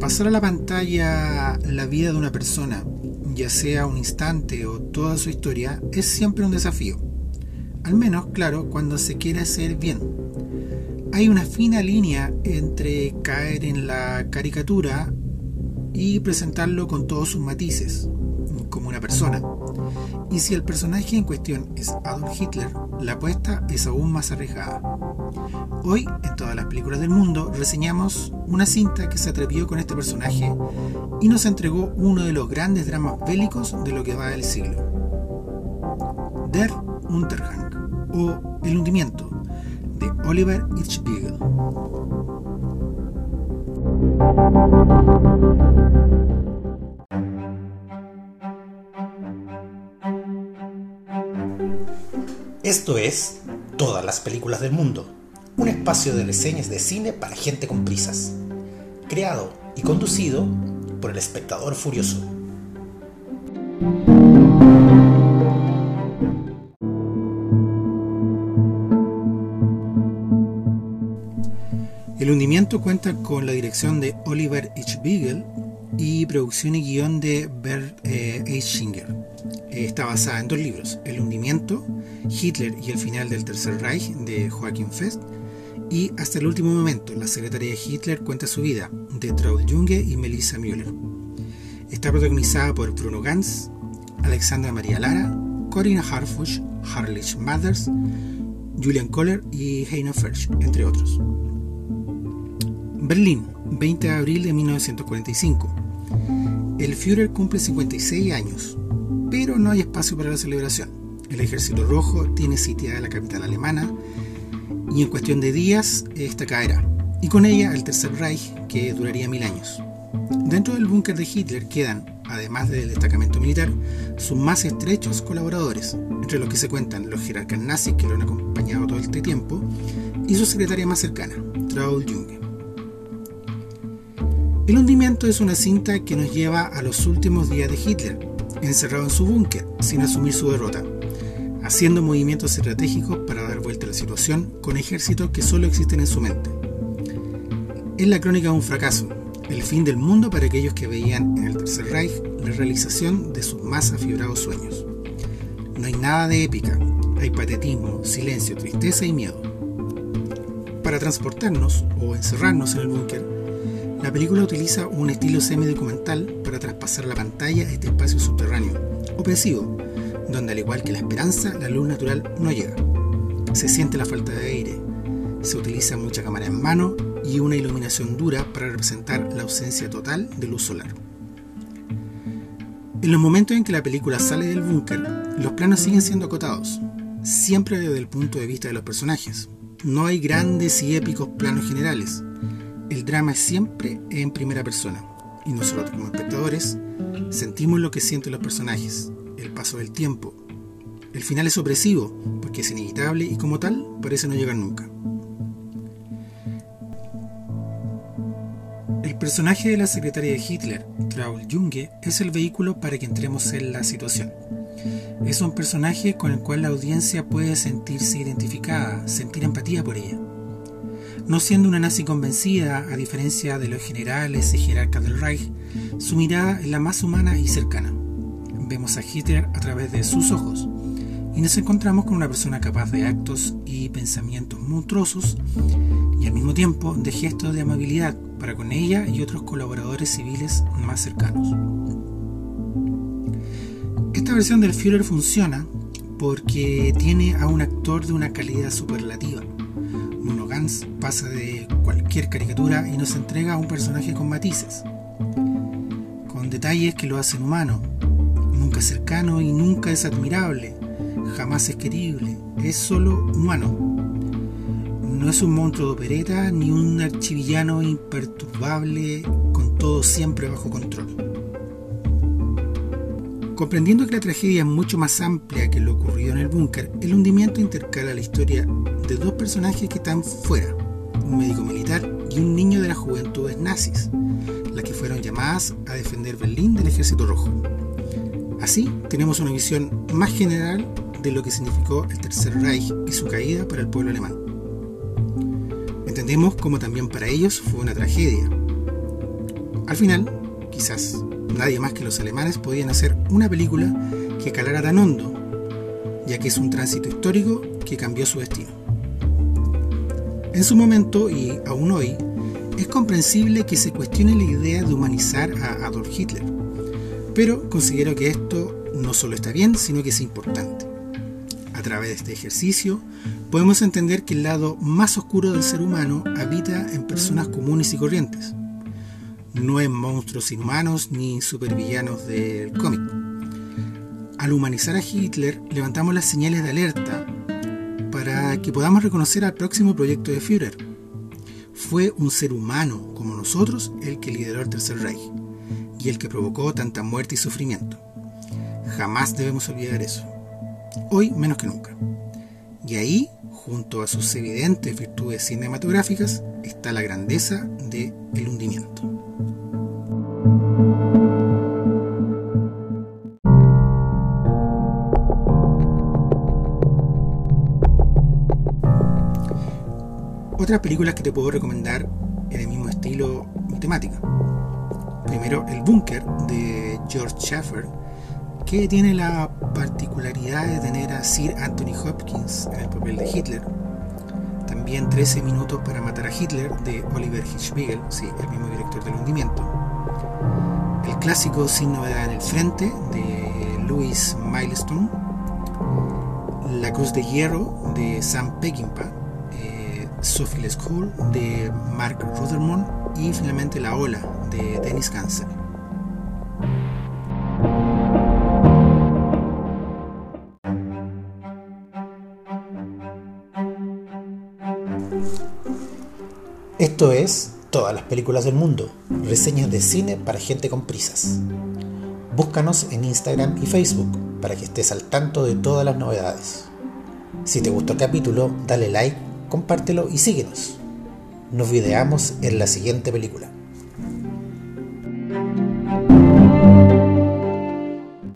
Pasar a la pantalla la vida de una persona, ya sea un instante o toda su historia, es siempre un desafío. Al menos, claro, cuando se quiere hacer bien. Hay una fina línea entre caer en la caricatura y presentarlo con todos sus matices, como una persona. Y si el personaje en cuestión es Adolf Hitler, la apuesta es aún más arriesgada. Hoy, en todas las películas del mundo, reseñamos una cinta que se atrevió con este personaje y nos entregó uno de los grandes dramas bélicos de lo que va del siglo. Der Untergang, o El hundimiento, de Oliver Hirschbiegel. Esto es Todas las películas del mundo, un espacio de reseñas de cine para gente con prisas, creado y conducido por el espectador furioso. El hundimiento cuenta con la dirección de Oliver H. Beagle y producción y guion de Bert eh, Eichinger. Está basada en dos libros, El hundimiento, Hitler y el final del Tercer Reich de Joachim Fest y Hasta el último momento, la secretaria de Hitler cuenta su vida de Traud Junge y Melissa Müller. Está protagonizada por Bruno Ganz, Alexandra María Lara, Corinna Harfush, Harlich Mathers, Julian Kohler y Heino Fersch, entre otros. Berlín, 20 de abril de 1945. El Führer cumple 56 años, pero no hay espacio para la celebración. El Ejército Rojo tiene sitiada la capital alemana y en cuestión de días esta caerá, y con ella el Tercer Reich, que duraría mil años. Dentro del búnker de Hitler quedan, además del destacamento militar, sus más estrechos colaboradores, entre los que se cuentan los jerarcas nazis que lo han acompañado todo este tiempo, y su secretaria más cercana, Traud Junge. El hundimiento es una cinta que nos lleva a los últimos días de Hitler, encerrado en su búnker, sin asumir su derrota, haciendo movimientos estratégicos para dar vuelta a la situación con ejércitos que solo existen en su mente. Es la crónica de un fracaso, el fin del mundo para aquellos que veían en el Tercer Reich la realización de sus más afibrados sueños. No hay nada de épica, hay patetismo, silencio, tristeza y miedo. Para transportarnos o encerrarnos en el búnker, la película utiliza un estilo semi-documental para traspasar la pantalla este espacio subterráneo, opresivo, donde al igual que la esperanza, la luz natural no llega. Se siente la falta de aire, se utiliza mucha cámara en mano y una iluminación dura para representar la ausencia total de luz solar. En los momentos en que la película sale del búnker, los planos siguen siendo acotados, siempre desde el punto de vista de los personajes. No hay grandes y épicos planos generales, el drama es siempre en primera persona y nosotros como espectadores sentimos lo que sienten los personajes, el paso del tiempo. El final es opresivo porque es inevitable y como tal parece no llegar nunca. El personaje de la secretaria de Hitler, Traul Junge, es el vehículo para que entremos en la situación. Es un personaje con el cual la audiencia puede sentirse identificada, sentir empatía por ella no siendo una nazi convencida, a diferencia de los generales y jerarcas del Reich, su mirada es la más humana y cercana. Vemos a Hitler a través de sus ojos y nos encontramos con una persona capaz de actos y pensamientos monstruosos y al mismo tiempo de gestos de amabilidad para con ella y otros colaboradores civiles más cercanos. Esta versión del Führer funciona porque tiene a un actor de una calidad superlativa Pasa de cualquier caricatura y nos entrega a un personaje con matices, con detalles que lo hacen humano, nunca cercano y nunca es admirable, jamás es querible, es solo humano. No es un monstruo de opereta ni un archivillano imperturbable con todo siempre bajo control. Comprendiendo que la tragedia es mucho más amplia que lo ocurrido en el búnker, el hundimiento intercala la historia de dos personajes que están fuera, un médico militar y un niño de las juventudes nazis, las que fueron llamadas a defender Berlín del Ejército Rojo. Así tenemos una visión más general de lo que significó el Tercer Reich y su caída para el pueblo alemán. Entendemos cómo también para ellos fue una tragedia. Al final, quizás nadie más que los alemanes podían hacer una película que calara tan hondo, ya que es un tránsito histórico que cambió su destino. En su momento y aún hoy, es comprensible que se cuestione la idea de humanizar a Adolf Hitler, pero considero que esto no solo está bien, sino que es importante. A través de este ejercicio podemos entender que el lado más oscuro del ser humano habita en personas comunes y corrientes, no en monstruos inhumanos ni supervillanos del cómic. Al humanizar a Hitler levantamos las señales de alerta que podamos reconocer al próximo proyecto de Führer. Fue un ser humano como nosotros el que lideró el Tercer Reich y el que provocó tanta muerte y sufrimiento. Jamás debemos olvidar eso. Hoy menos que nunca. Y ahí, junto a sus evidentes virtudes cinematográficas, está la grandeza de El hundimiento. Otras películas que te puedo recomendar en el mismo estilo y temática. Primero, El Búnker de George Schaeffer, que tiene la particularidad de tener a Sir Anthony Hopkins en el papel de Hitler. También 13 minutos para matar a Hitler de Oliver Hirschbiegel, sí, el mismo director del hundimiento. El clásico Sin novedad en el frente de Louis Milestone. La Cruz de Hierro de Sam Peckinpah Sophie School de Mark Ruthermond y finalmente La Ola de Dennis Gansel. Esto es Todas las películas del mundo, reseñas de cine para gente con prisas. Búscanos en Instagram y Facebook para que estés al tanto de todas las novedades. Si te gustó el capítulo, dale like compártelo y síguenos. Nos videamos en la siguiente película.